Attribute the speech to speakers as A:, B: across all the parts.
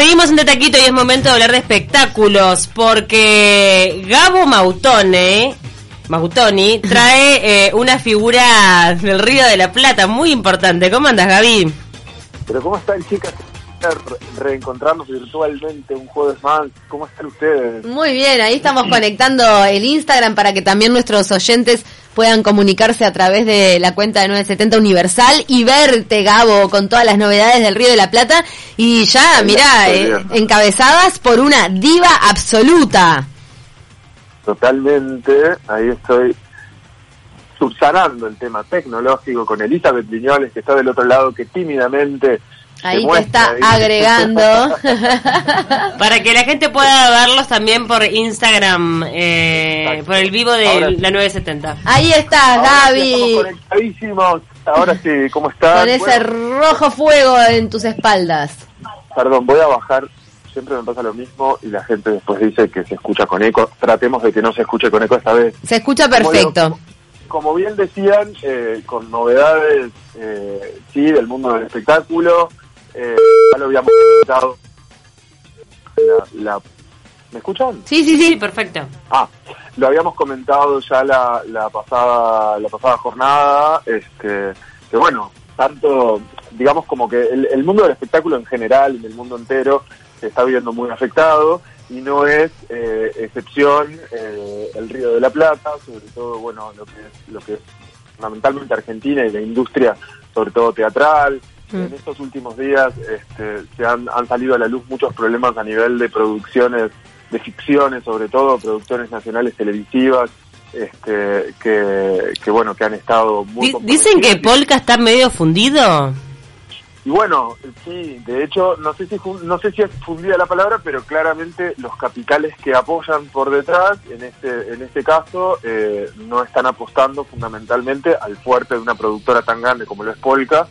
A: seguimos en Taquito y es momento de hablar de espectáculos porque Gabo Mautone, Mautoni, trae eh, una figura del Río de la Plata muy importante. ¿Cómo andas, Gaby?
B: Pero ¿cómo están, chicas? reencontrarnos virtualmente un jueves más. ¿Cómo están ustedes?
C: Muy bien, ahí estamos conectando el Instagram para que también nuestros oyentes puedan comunicarse a través de la cuenta de 970 Universal y verte, Gabo, con todas las novedades del Río de la Plata. Y ya, mirá, eh, encabezadas por una diva absoluta.
B: Totalmente, ahí estoy subsanando el tema tecnológico con Elizabeth Viñoles, que está del otro lado, que tímidamente
C: Ahí te está agregando.
A: Para que la gente pueda verlos también por Instagram, eh, por el vivo de la 970.
C: Ahí está, Gaby.
B: Conectadísimos. Ahora sí, ¿cómo estás?
C: Con ese rojo fuego en tus espaldas.
B: Perdón, voy a bajar. Siempre me pasa lo mismo y la gente después dice que se escucha con eco. Tratemos de que no se escuche con eco esta vez.
C: Se escucha perfecto.
B: Como, bien decían, eh, con novedades, eh, sí, del mundo del espectáculo eh, ya lo habíamos comentado. La, ¿Me escuchan?
C: Sí, sí, sí, perfecto.
B: Ah, lo habíamos comentado ya la, la pasada la pasada jornada, este, que bueno, tanto, digamos como que el, mundo del espectáculo en general, en el mundo entero, se está viendo muy afectado y no es eh, excepción eh, el Río de la Plata, sobre todo, bueno, lo que es, lo que es fundamentalmente Argentina y la industria, sobre todo teatral, en mm. estos últimos días este, se han, han salido a la luz muchos problemas a nivel de producciones, de ficciones, sobre todo producciones nacionales televisivas, este, que, que bueno, que han estado muy...
A: Dicen que Polka está medio fundido.
B: Y bueno, sí, de hecho, no sé si no sé si es fundida la palabra, pero claramente los capitales que apoyan por detrás, en este en este caso, eh, no están apostando fundamentalmente al fuerte de una productora tan grande como lo es Polka,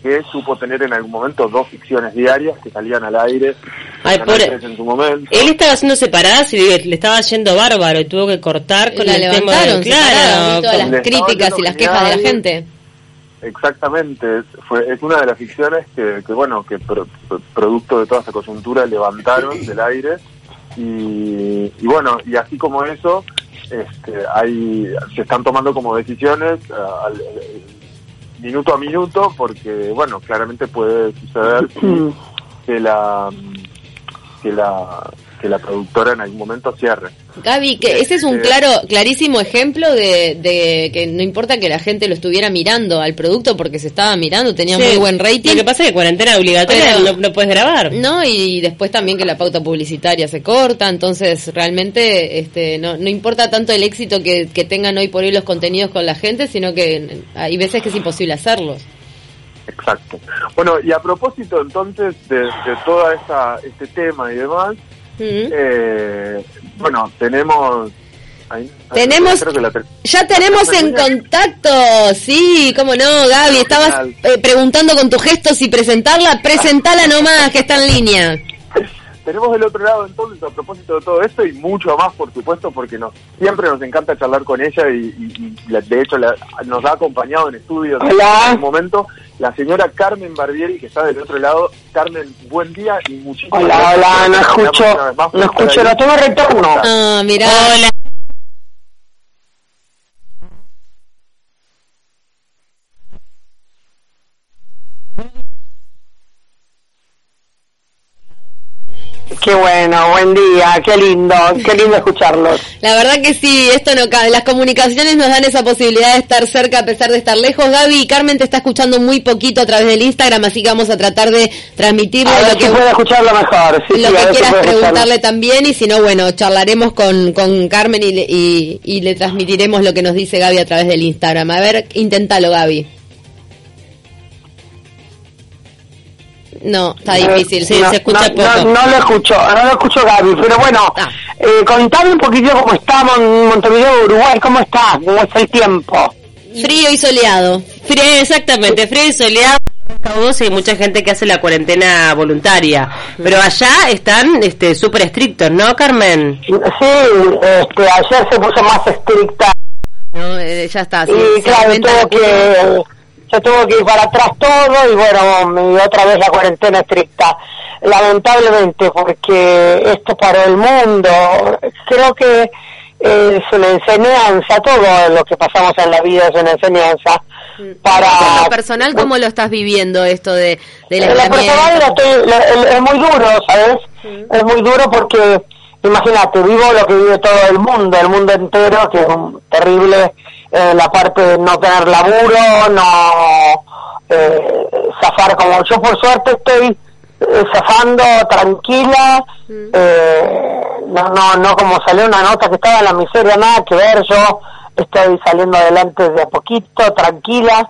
B: que supo tener en algún momento dos ficciones diarias que salían al aire
A: en su momento. Él estaba haciendo separadas y le estaba yendo bárbaro y tuvo que cortar con
C: la el tema de, claro, todas las críticas y las quejas de la gente.
B: Exactamente, fue es una de las ficciones que, bueno, que producto de toda esta coyuntura levantaron del aire. Y, bueno, y así como eso, este, hay, se están tomando como decisiones minuto a minuto porque, bueno, claramente puede suceder que la que la que la productora en algún momento cierre.
C: Gaby, que ese es un este, claro, clarísimo ejemplo de, de, que no importa que la gente lo estuviera mirando al producto porque se estaba mirando, tenía muy buen rating.
A: Lo que pasa es que cuarentena obligatoria no, puedes grabar.
C: No, y, después también que la pauta publicitaria se corta, entonces realmente este no, no importa tanto el éxito que, que tengan hoy por hoy los contenidos con la gente, sino que hay veces que es imposible hacerlos.
B: Exacto. Bueno, y a propósito entonces de, de todo este tema y demás, eh, bueno, tenemos...
C: tenemos ya tenemos en contacto sí cómo no Gaby estabas eh, preguntando con tu gesto si presentarla presentala nomás que está en línea
B: tenemos del otro lado entonces a propósito de todo esto y mucho más por supuesto porque nos siempre nos encanta charlar con ella y, de hecho nos ha acompañado en estudios en algún momento la señora Carmen Barbieri, que está del otro lado. Carmen, buen día y muchísimas
D: hola, Hola, no escucho, no escucho, no tengo retorno.
C: Ah, mira. Hola.
D: Qué bueno, buen día, qué lindo, qué lindo escucharlos.
C: La verdad que sí, esto no cabe. Las comunicaciones nos dan esa posibilidad de estar cerca a pesar de estar lejos. Gaby y Carmen te está escuchando muy poquito a través del Instagram, así que vamos a tratar de transmitirle
D: lo que puede escucharlo mejor.
C: Sí, lo que quieras preguntarle también y si no, bueno, charlaremos con, con Carmen y, y, y le transmitiremos lo que nos dice Gaby a través del Instagram. A ver, inténtalo, Gaby. No, está difícil, sí, se escucha
D: no,
C: poco.
D: No, lo escucho, no lo escucho Gaby, pero bueno, ah. eh, contame un poquito cómo estamos en Montevideo, Uruguay, cómo está, cómo es el tiempo.
C: Frío y soleado.
A: Frío, exactamente, frío y soleado. Hay mucha gente que hace la cuarentena voluntaria, pero allá están este súper estrictos, ¿no, Carmen?
D: Sí, este, ayer se puso más estricta.
C: No, eh, ya está.
D: y claro, tuvo que tuvo que ir para atrás todo y bueno, y otra vez la cuarentena estricta. lamentablemente, porque esto para el mundo, creo que es una enseñanza, todo lo que pasamos en la vida es una enseñanza. Para
C: En lo personal, ¿cómo lo estás viviendo esto de, del
D: en lo personal lo estoy- lo- es muy duro, ¿sabes? Es muy duro porque, imagínate, vivo lo que vive todo el mundo, el mundo entero, que es un- terrible eh, la parte de no tener laburo, no eh, zafar como yo por suerte estoy eh, zafando tranquila, eh, no, no, no como salió una nota que estaba en la miseria, nada que ver, yo estoy saliendo adelante de a poquito, tranquila,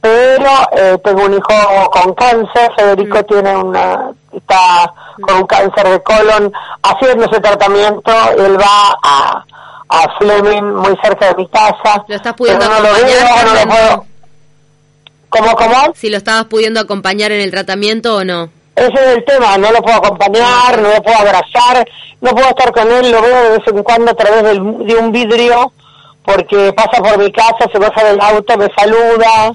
D: pero eh, tengo un hijo con cáncer, Federico tiene una, está con un cáncer de colon, haciendo ese tratamiento, él va a, a Fleming, muy cerca de mi casa.
C: ¿Lo estás pudiendo
D: lo
C: acompañar,
D: veo, no lo puedo. ¿Cómo, cómo?
C: Si lo estabas pudiendo acompañar en el tratamiento o no.
D: Ese es el tema, no lo puedo acompañar, no lo puedo abrazar, no puedo estar con él, lo veo de vez en cuando a través del- de un vidrio, porque pasa por mi casa, se baja del auto, me saluda,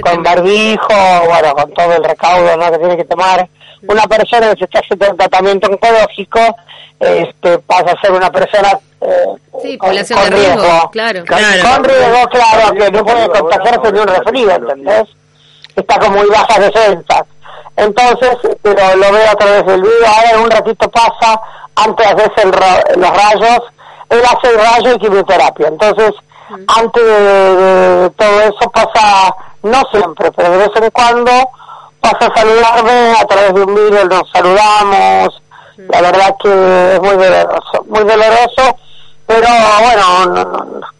D: con barbijo, bueno, con todo el recaudo ¿no? que tiene que tomar. Una persona que se está haciendo un tratamiento oncológico, este, pasa a ser una persona eh,
C: Sí,
D: con,
C: población
D: con
C: de riesgo,
D: riesgo.
C: claro.
A: Claro.
D: Con riesgo, claro, que no puede contagiarse ni un resfrío, ¿entendés? Está con muy bajas defensas. Entonces, pero lo veo a través del video, ahora en un ratito pasa, antes ra- los rayos, él hace el rayo y quimioterapia. Entonces, antes de, de todo eso pasa, no siempre, pero de vez en cuando pasa a saludarme a través de un video, nos saludamos. La verdad que es muy doloroso, muy doloroso, pero bueno, no, no, no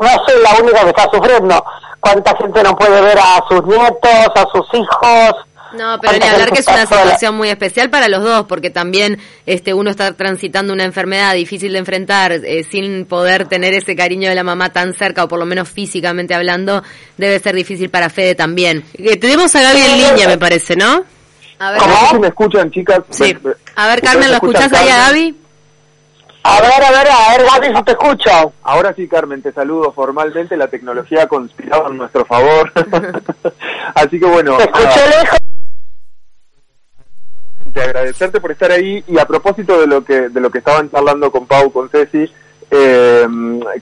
D: no soy la única que está sufriendo. ¿Cuánta gente no puede ver a sus nietos, a sus hijos?
C: No, pero ni
D: ¿Cuánta
C: hablar que es una situación muy especial para los dos, porque también este uno está transitando una enfermedad difícil de enfrentar eh, sin poder tener ese cariño de la mamá tan cerca, o por lo menos físicamente hablando, debe ser difícil para Fede también.
A: Eh, tenemos a Gaby en línea, me parece, ¿no?
C: A ver,
B: me escuchan, chicas.
A: Sí.
C: A ver
B: ¿ustedes
C: Carmen, ¿lo escuchás ahí a
B: Carmen?
C: Gaby?
D: A ver, a ver, a ver, Gaby, si te escucho.
B: Ahora sí, Carmen, te saludo formalmente. La tecnología ha conspirado en nuestro favor. Así que bueno,
D: Te escuché
B: nada,
D: lejos.
B: Te agradecerte por estar ahí. Y a propósito de lo que de lo que estaban charlando con Pau, con Ceci, eh,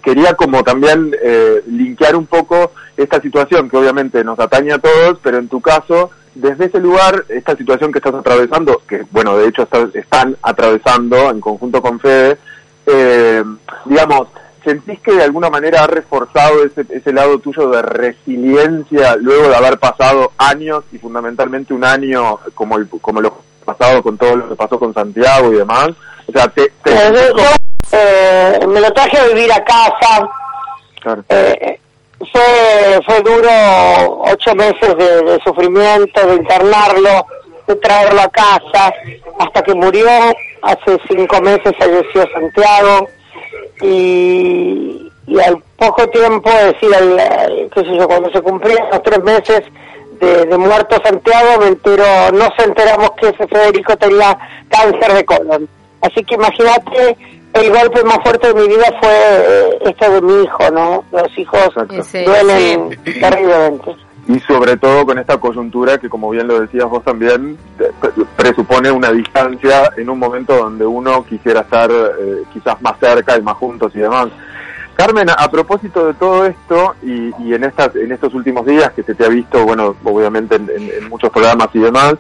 B: quería como también eh, linkear un poco esta situación que obviamente nos atañe a todos, pero en tu caso, desde ese lugar, esta situación que estás atravesando, que bueno, de hecho están atravesando en conjunto con Fede, eh, digamos, ¿sentís que de alguna manera ha reforzado ese, ese lado tuyo de resiliencia luego de haber pasado años y fundamentalmente un año como, el, como lo pasado con todo lo que pasó con Santiago y demás? O sea, te, te-
D: yo- yo, eh, me lo traje a vivir a casa.
B: Claro.
D: Eh, fue, fue duro ocho meses de, de sufrimiento, de internarlo, de traerlo a casa, hasta que murió. Hace cinco meses falleció Santiago y, y al poco tiempo, es decir, al- qué sé yo, cuando se cumplían los tres meses de, de muerto Santiago, me entero, no se enteramos que ese Federico tenía cáncer de colon. Así que imagínate, el golpe más fuerte de mi vida fue eh, esto de mi hijo, ¿no? Los hijos duelen terriblemente.
B: Y sobre todo con esta coyuntura que, como bien lo decías vos también, presupone una distancia en un momento donde uno quisiera estar eh, quizás más cerca y más juntos y demás. Carmen, a, propósito de todo esto y, y en estas en estos últimos días que se te ha visto, bueno, obviamente en, en- en muchos programas y demás,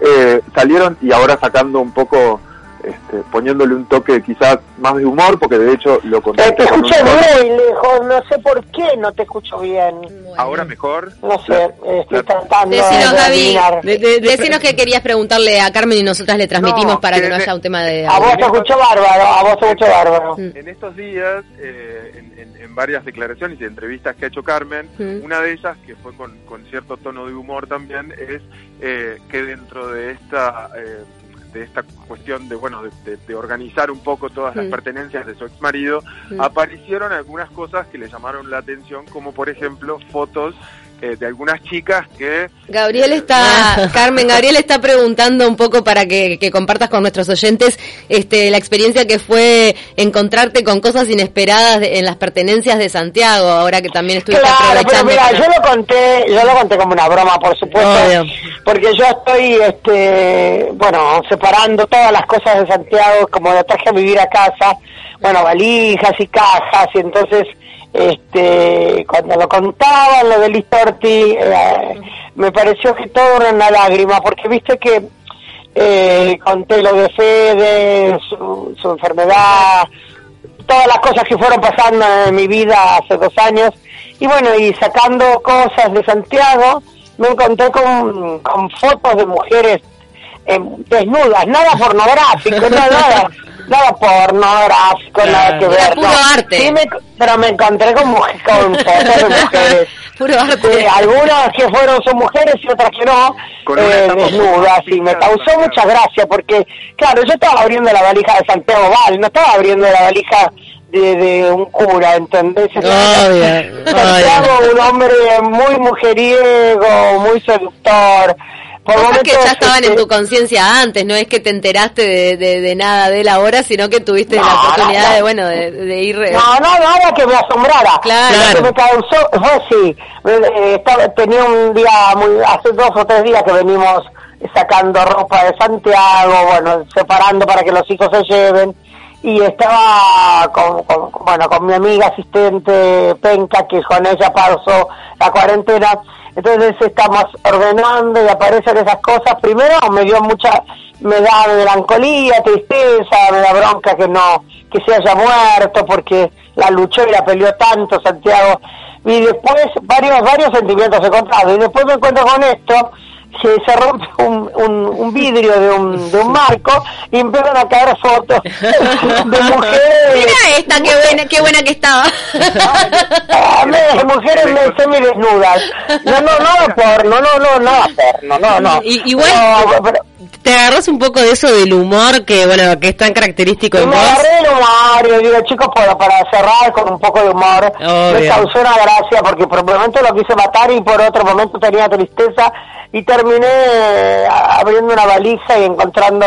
B: eh, salieron y ahora sacando un poco, este, poniéndole un toque quizás más de humor, porque de hecho lo conté
D: te escucho muy lejos, no sé por qué no te escucho bien.
B: Ahora mejor.
D: No sé, estoy
B: La-
D: tratando
C: Decinos,
D: de
C: Gaby,
D: adivinar.
A: De- de- de-
C: decinos que querías preguntarle a Carmen y nosotras le transmitimos
B: No,
C: para que no haya un tema de...
D: A vos te escucho bárbaro, a vos te escucho bárbaro.
C: Mm.
B: En estos días, eh, en, en- en varias declaraciones y entrevistas que ha hecho Carmen,
C: Mm.
B: una de ellas, que fue con, con cierto tono de humor también, es eh, que dentro de esta eh, de esta cuestión de bueno de, de- de organizar un poco todas las
C: Mm.
B: pertenencias de su ex marido,
C: Mm.
B: aparecieron algunas cosas que le llamaron la atención, como por ejemplo fotos eh, de algunas chicas que...
C: Gabriel está, Carmen, Gabriel está preguntando un poco para que, compartas con nuestros oyentes este, la experiencia que fue encontrarte con cosas inesperadas en las pertenencias de Santiago, ahora que también estuviste
D: claro, Pero mira, yo lo conté, yo lo conté como una broma, por supuesto, porque yo estoy, este, bueno, separando todas las cosas de Santiago, como lo traje a vivir a casa, bueno, valijas y cajas, y entonces este cuando lo contaban lo de Listorti eh, me pareció que todo era una lágrima porque viste que eh, conté lo de Fede su, su enfermedad todas las cosas que fueron pasando en mi vida hace dos años y bueno y sacando cosas de Santiago me encontré con, con fotos de mujeres eh, desnudas nada pornográfico nada nada nada pornográfico, nada que ver.
C: Puro arte.
D: Sí, me, pero me encontré con, con fotos de mujeres.
C: Puro arte.
D: algunas que fueron son mujeres y otras que no, eh, desnudas, y me causó mucha gracia porque, claro, yo estaba abriendo la valija de Santiago Val, no estaba abriendo la valija de, de, un cura, ¿entendés? Santiago, un hombre muy mujeriego, muy seductor,
C: Cosas que ya estaban en tu conciencia antes, no es que te enteraste de, de, nada de él ahora, sino que tuviste la oportunidad de, bueno, de, ir...
D: No, no, nada que me asombrara.
C: Claro.
D: Lo que me causó fue así, eh, estaba, tenía un día, muy, hace dos o tres días que venimos sacando ropa de Santiago, bueno, separando para que los hijos se lleven, y estaba con, bueno, con mi amiga asistente Penca, que con ella pasó la cuarentena, entonces estamos ordenando y aparecen esas cosas. Primero me dio mucha, me da melancolía, tristeza, me da bronca que no, que se haya muerto porque la luchó y la peleó tanto Santiago. Y después varios, varios sentimientos encontrados. Y después me encuentro con esto, se, se rompe un, un, vidrio de un, de un marco y empiezan a caer fotos de mujeres.
C: Mira esta, qué buena, qué buena que estaba.
D: de mujeres semidesnudas. No, no, no, porno, no, no, no, porno, no, no.
A: igual te agarras un poco de eso del humor que, bueno, que es tan característico
D: de
A: me
D: agarré el humor, y digo, chicos, para, para cerrar con un poco de humor, me causó una gracia porque por un momento lo quise matar y por otro momento tenía tristeza y terminé eh, abriendo una valija y encontrando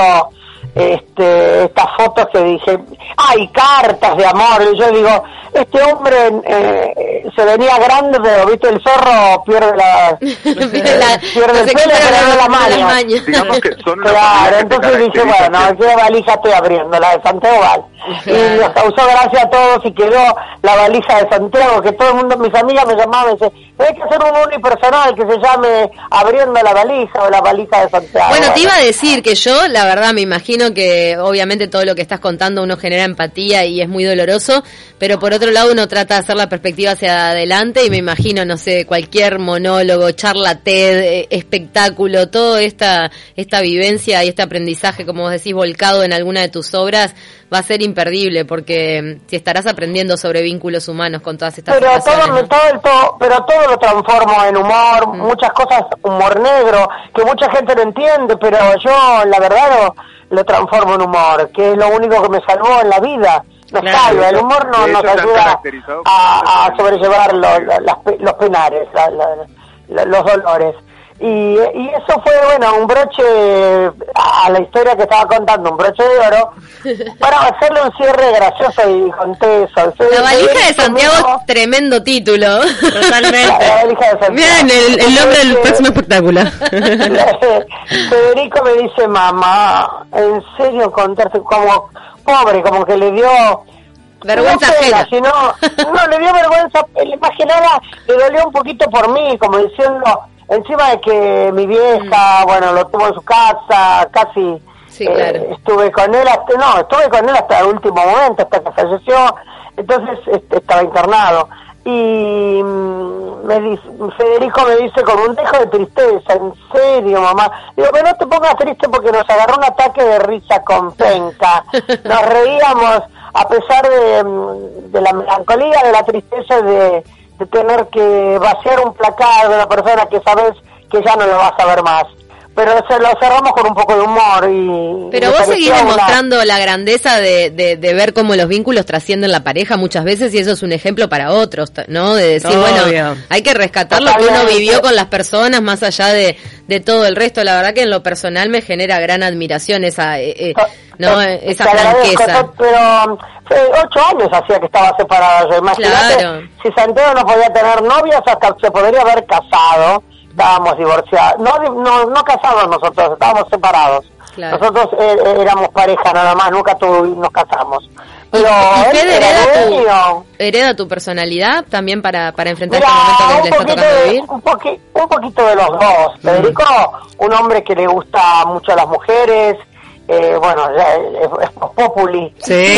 D: este, estas fotos que dije, hay cartas de amor, y yo digo, este hombre eh, se venía grande, pero viste, el zorro pierde la, pierde, el pelo, pero la mano.
B: Digamos que son
D: claro, entonces dije, bueno, ¿qué valija estoy abriendo? La de Santiago Val. Y nos causó gracia a todos y quedó la valija de Santiago, que todo el mundo, mis amigas me llamaban y decían, hay que hacer un unipersonal que se llame Abriendo la valija o la valija de Santiago.
C: Bueno, te iba a decir que yo, la verdad, me imagino que obviamente todo lo que estás contando uno genera empatía y es muy doloroso, pero por otro lado uno trata de hacer la perspectiva hacia adelante y me imagino, no sé, cualquier monólogo, charla TED, eh, espectáculo, toda esta, esta vivencia y este aprendizaje, como vos decís, volcado en alguna de tus obras, va a ser imperdible porque mm, si estarás aprendiendo sobre vínculos humanos con todas estas
D: pero todo, todo, pero todo lo transformo en humor mm. muchas cosas humor negro que mucha gente no entiende pero yo la verdad lo, transformo en humor que es lo único que me salvó en la vida. Nos salva el humor no, nos ayuda a, sobrellevar los, los penares los dolores y, y eso fue, bueno, un broche a la historia que estaba contando, un broche de oro, para hacerle un cierre gracioso y conté eso.
C: La valija de Santiago tremendo título.
A: Totalmente. La, valija de Santiago. Miren el, el nombre del próximo espectáculo.
D: Federico me dice, mamá, en serio contarte como pobre, como que le dio
C: vergüenza
D: no sino, no le dio vergüenza más que nada le dolió un poquito por mí como diciendo Encima de que mi vieja, bueno, lo tuvo en su casa, casi eh, estuve con él, hasta, no, estuve con él hasta el último momento, hasta que falleció, entonces este, estaba internado. Y mm, me dice, Federico me dice con un dejo de tristeza, en serio mamá, digo, pero no te pongas triste porque nos agarró un ataque de risa con penca, nos reíamos a pesar de, mm, de la melancolía, de la tristeza de de tener que vaciar un placar de una persona que sabes que ya no lo vas a ver más. Pero se lo cerramos con un poco de humor y
C: pero vos seguís demostrando la grandeza de, de, ver cómo los vínculos trascienden la pareja muchas veces y eso es un ejemplo para otros no de decir bueno hay que rescatar lo que uno vivió con las personas más allá de, de todo el resto. La verdad que en lo personal me genera gran admiración esa eh, eh, no esa franqueza.
D: pero eh, ocho años hacía que estaba separada imagínate. Claro. si Santiago no podía tener novias hasta se podría haber casado estábamos divorciados, no, no, no casados nosotros, estábamos separados. Nosotros eh, eh, éramos pareja nada más, nunca nos casamos.
C: Pero ¿Y, hereda, tu, hereda tu personalidad también para, para enfrentar este momento que le está tocando vivir?
D: Un, un poquito de los dos. Mm. Federico, un hombre que le gusta mucho a las mujeres, eh, bueno, es, es populi.
A: Sí.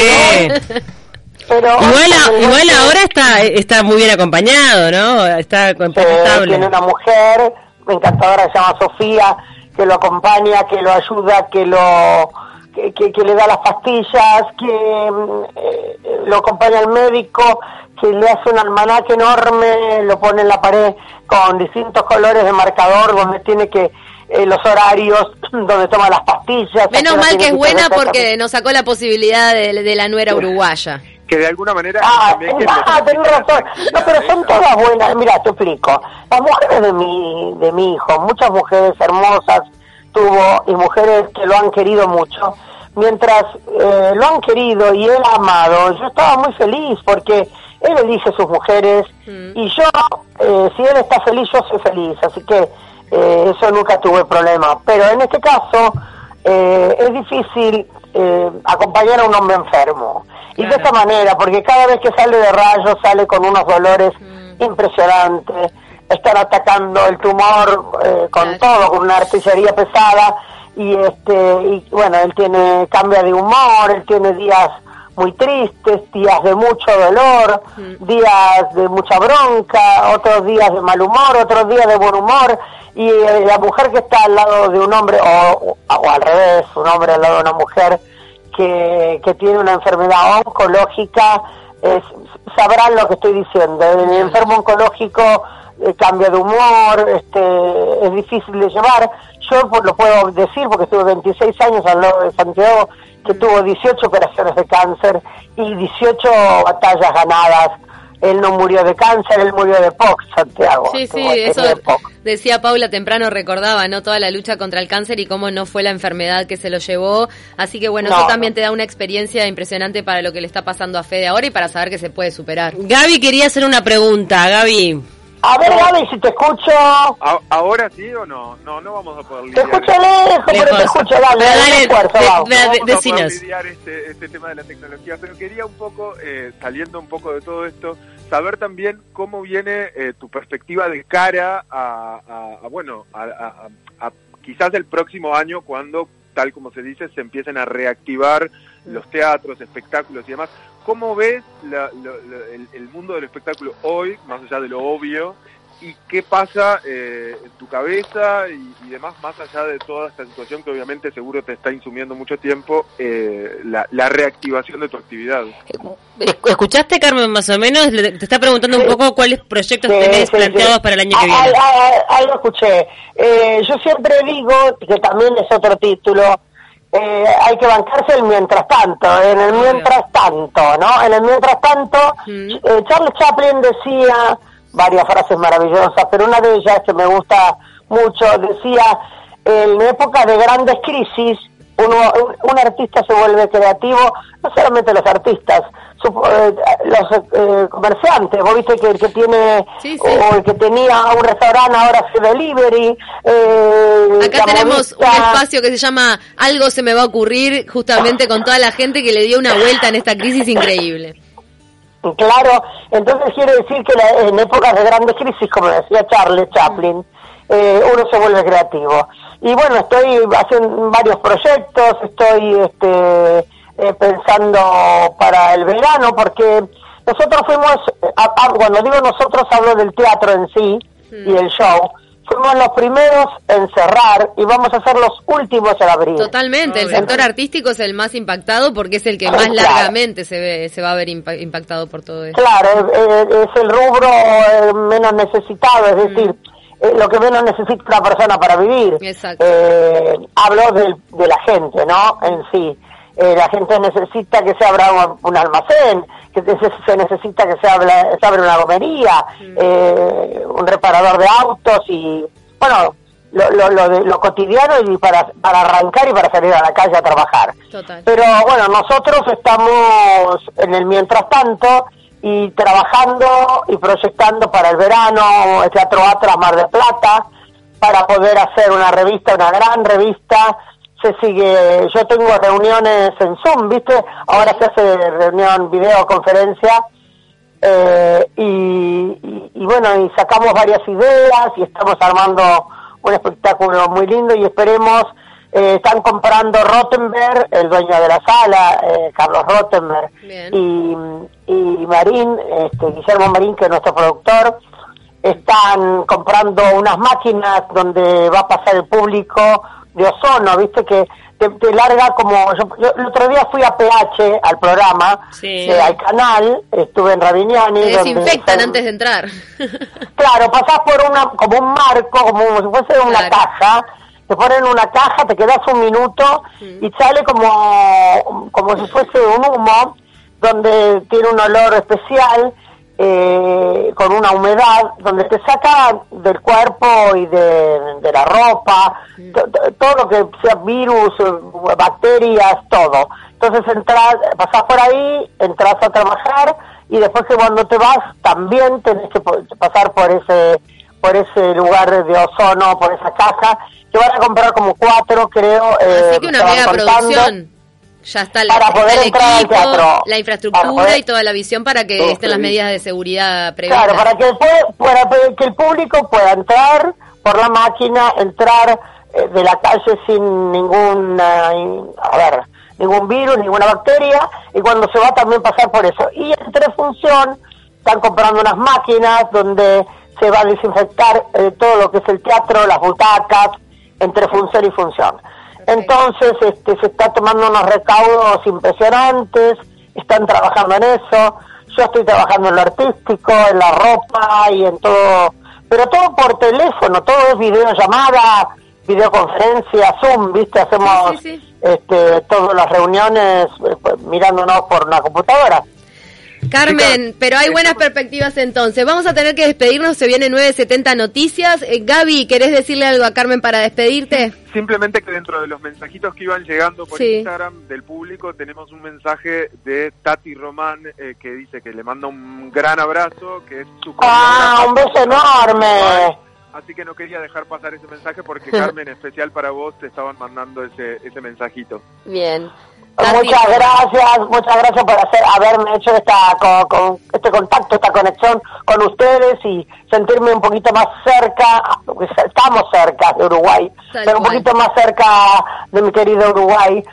A: Igual, igual ahora está está muy bien acompañado, ¿no? Está
D: Tiene una mujer encantadora se llama Sofía que lo acompaña, que lo ayuda, que lo que, le da las pastillas, que eh, lo acompaña al médico, que le hace un almanaque enorme, lo pone en la pared con distintos colores de marcador donde tiene que eh, los horarios donde toma las pastillas.
C: Menos mal que es buena porque nos sacó la posibilidad de, de la nuera uruguaya
B: que de alguna manera
D: ah, ah razón. no pero son todas buenas. Mira te explico. Las mujeres de mi de mi hijo muchas mujeres hermosas tuvo y mujeres que lo han querido mucho. Mientras eh, lo han querido y él ha amado yo estaba muy feliz porque él elige sus mujeres mm. y yo eh, si él está feliz yo soy feliz. Así que eh, eso nunca tuve problema. Pero en este caso es difícil acompañar a un hombre enfermo. Y de esta manera, porque cada vez que sale de rayos sale con unos dolores mm. impresionantes, están atacando el tumor eh, con todo, con una artillería pesada, y este y bueno, él tiene cambia de humor, él tiene días muy tristes, días de mucho dolor, mm. días de mucha bronca, otros días de mal humor, otros días de buen humor, y eh, la mujer que está al lado de un hombre, o, o, al revés, un hombre al lado de una mujer, que, tiene una enfermedad oncológica sabrán lo que estoy diciendo. El enfermo oncológico eh, cambia de humor, este, es difícil de llevar. Yo lo puedo decir porque estuve 26 años al lado de Santiago, que tuvo 18 operaciones de cáncer y 18 batallas ganadas él no murió de cáncer, él murió de POC, Santiago.
C: Sí, sí, eso decía Paula temprano, recordaba, ¿no? Toda la lucha contra el cáncer y cómo no fue la enfermedad que se lo llevó. Así que bueno, eso también te da una experiencia impresionante para lo que le está pasando a Fede ahora y para saber que se puede superar.
A: Gaby quería hacer una pregunta, Gaby.
D: A ver, Gaby, si te escucho.
B: ¿Ahora sí o no? No, no vamos a poder
D: Te escucho lejos, pero te escucho, dale, dale, esfuerzo,
B: vamos. No vamos a poder lidiar este, este tema de la tecnología, pero quería un poco, eh, saliendo un poco de todo esto, saber también cómo viene eh, tu perspectiva de cara a, a, bueno, a, a, quizás el próximo año cuando, tal como se dice, se empiecen a reactivar los teatros, espectáculos y demás. ¿Cómo ves el, mundo del espectáculo hoy, más allá de lo obvio, y qué pasa eh, en tu cabeza y, demás, más allá de toda esta situación que obviamente seguro te está insumiendo mucho tiempo, eh, la, reactivación de tu actividad.
A: ¿Escuchaste, Carmen, más o menos? Te está preguntando un poco cuáles proyectos tenés planteados para el año que viene.
D: Algo escuché. Eh, yo siempre digo, que también es otro título, eh, hay que bancarse el mientras tanto, en el mientras tanto, ¿no? En el mientras tanto, eh, Charles Chaplin decía varias frases maravillosas, pero una de ellas que me gusta mucho decía, en época de grandes crisis, uno, un artista se vuelve creativo, no solamente los artistas, eh, los eh, comerciantes, vos viste que el que tiene o el que tenía un restaurante ahora hace delivery.
C: Eh, Acá tenemos un espacio que se llama Algo se me va a ocurrir justamente con toda la gente que le dio una vuelta en esta crisis increíble.
D: Claro, entonces quiere decir que en épocas de grandes crisis, como decía Charles Chaplin, uno se vuelve creativo. Y bueno, estoy haciendo varios proyectos, estoy este, eh, pensando para el verano, porque nosotros fuimos, cuando digo nosotros hablo del teatro en sí y el show, fuimos los primeros en cerrar y vamos a ser los últimos en abrir.
C: Totalmente, el sector artístico es el más impactado porque es el que más largamente se ve, se va a ver impactado por todo esto.
D: Claro, es, el rubro eh, menos necesitado, es decir, eh, lo que menos necesita una persona para vivir.
C: Exacto.
D: Eh, hablo del- de, la gente, ¿no? En sí. Eh, la gente necesita que se abra un, un almacén, que se, necesita que se, abra, se abra una gomería, eh, un reparador de autos y, bueno, lo, lo, lo, de- lo cotidiano y para, para arrancar y para salir a la calle a trabajar.
C: Total.
D: Pero bueno, nosotros estamos en el mientras tanto y trabajando y proyectando para el verano el Teatro Atlas Mar de Plata para poder hacer una revista, una gran revista. Se sigue, yo tengo reuniones en Zoom, ¿viste? Ahora se hace reunión, videoconferencia. Eh, y, y- y bueno, y sacamos varias ideas y estamos armando un espectáculo muy lindo y esperemos, eh, están comprando Rottenberg, el dueño de la sala, eh, Carlos Rottenberg,
C: Bien.
D: y, y Marín, este, Guillermo Marín, que es nuestro productor, están comprando unas máquinas donde va a pasar el público de ozono, viste que te, te larga como yo, yo el otro día fui a PH al programa
A: Sí.
D: eh, al canal estuve en Ravignani
C: Te desinfectan antes de entrar.
D: claro pasás por una como un marco como si fuese una
C: Claro.
D: caja te ponen una caja te quedas un minuto y sale como como si fuese un humo donde tiene un olor especial eh, con una humedad donde te saca del cuerpo y de, de la ropa to- to- todo lo que sea virus eh, bacterias todo. Entonces entras pasás por ahí entras a trabajar y después que cuando te vas también tenés que pasar por ese por ese lugar de ozono por esa caja que van a comprar como cuatro creo eh,
C: Así que una mega producción. Ya está, la,
D: Para poder
C: el
D: entrar al teatro.
C: la infraestructura
D: poder-
C: y toda la visión para que
B: Todo
C: estén las medidas de seguridad previstas.
D: Claro, para que, para que el público pueda entrar por la máquina, entrar eh, de la calle sin ningún, a ver, ningún virus, ninguna bacteria, y cuando se va también pasar por eso. Y entre función, están comprando unas máquinas donde se va a desinfectar eh, todo lo que es el teatro, las butacas, entre función y función. Entonces, este, se está tomando unos recaudos impresionantes, están trabajando en eso. Yo estoy trabajando en lo artístico, en la ropa y en todo, pero todo por teléfono, todo es videollamada, videoconferencia, Zoom, ¿viste? Hacemos
C: Sí, sí, sí.
D: Este, todas las reuniones eh, pues, mirándonos por una computadora.
C: Carmen, pero hay
B: esto-
C: buenas perspectivas entonces. Vamos a tener que despedirnos, se viene 970 Noticias. Eh, Gaby, ¿querés decirle algo a Carmen para despedirte?
B: Simplemente que dentro de los mensajitos que iban llegando por
C: Sí.
B: Instagram del público tenemos un mensaje de Tati Román eh, que dice que le manda un gran abrazo, que es su
D: ¡Ah, un beso enorme!
B: Así que no quería dejar pasar ese mensaje porque Carmen, en especial para vos, te estaban mandando ese, ese mensajito.
C: Bien.
D: Muchas gracias, muchas gracias por hacer, haberme hecho esta, con, este contacto, esta conexión con ustedes y sentirme un poquito más cerca, estamos cerca de Uruguay,
C: Tal
D: pero un poquito más cerca de mi querido Uruguay,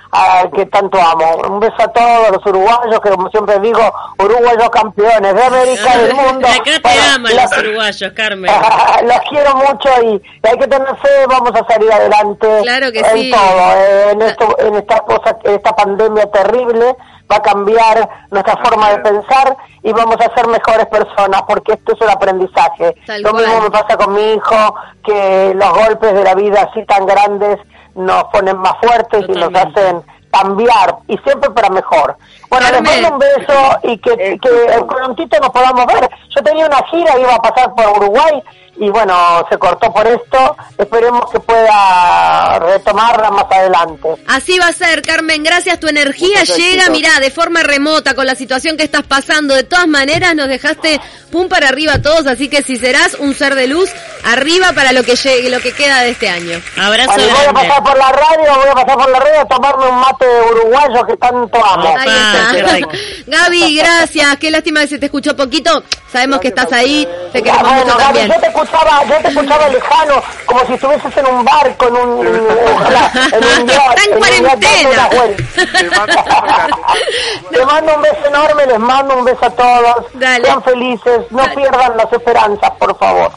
D: que tanto amo. Un beso a todos los uruguayos, que como siempre digo, uruguayos campeones de América y del mundo.
A: Acá te
D: Bueno,
A: aman
D: los-
A: los uruguayos, Carmen.
D: los quiero mucho y, y hay que tener fe, vamos a salir adelante
C: Claro que
D: en
C: sí.
D: todo, eh, en esto, en esta cosa, en esta pandemia terrible va a cambiar nuestra forma de pensar y vamos a ser mejores personas porque esto es un aprendizaje.
C: Tal
D: Lo
C: cual.
D: mismo me pasa con mi hijo, que los golpes de la vida así tan grandes nos ponen más fuertes y nos hacen cambiar y siempre para mejor. Bueno, les
C: Carmen.
D: mando un beso y que, que prontito nos podamos ver. Yo tenía una gira, iba a pasar por Uruguay y bueno, se cortó por esto. Esperemos que pueda retomarla más adelante.
C: Así va a ser, Carmen. Gracias. Tu energía
B: Muchas
C: llega, mirá, de forma remota con la situación que estás pasando. De todas maneras, nos dejaste pum para arriba a todos. Así que si serás un ser de luz, arriba para lo que llegue, lo que queda de este año.
A: Abrazo
D: Bueno, y voy a
A: grande.
D: pasar por la radio, voy a pasar por la radio a tomarme un mate uruguayo que tanto amo.
C: Ahí está. Gaby, gracias. Qué lástima que se te escuchó poquito. Sabemos que estás ahí. Te queremos
D: bueno,
C: mucho
D: Gaby,
C: también.
D: yo te escuchaba, yo te escuchaba lejano, como si estuvieses en un barco, en un, en un yacht,
C: en cuarentena.
B: Te mando un
D: mando beso enorme, les mando un beso a todos.
C: Dale.
D: Sean felices, no
C: Dale.
D: pierdan las esperanzas, por favor.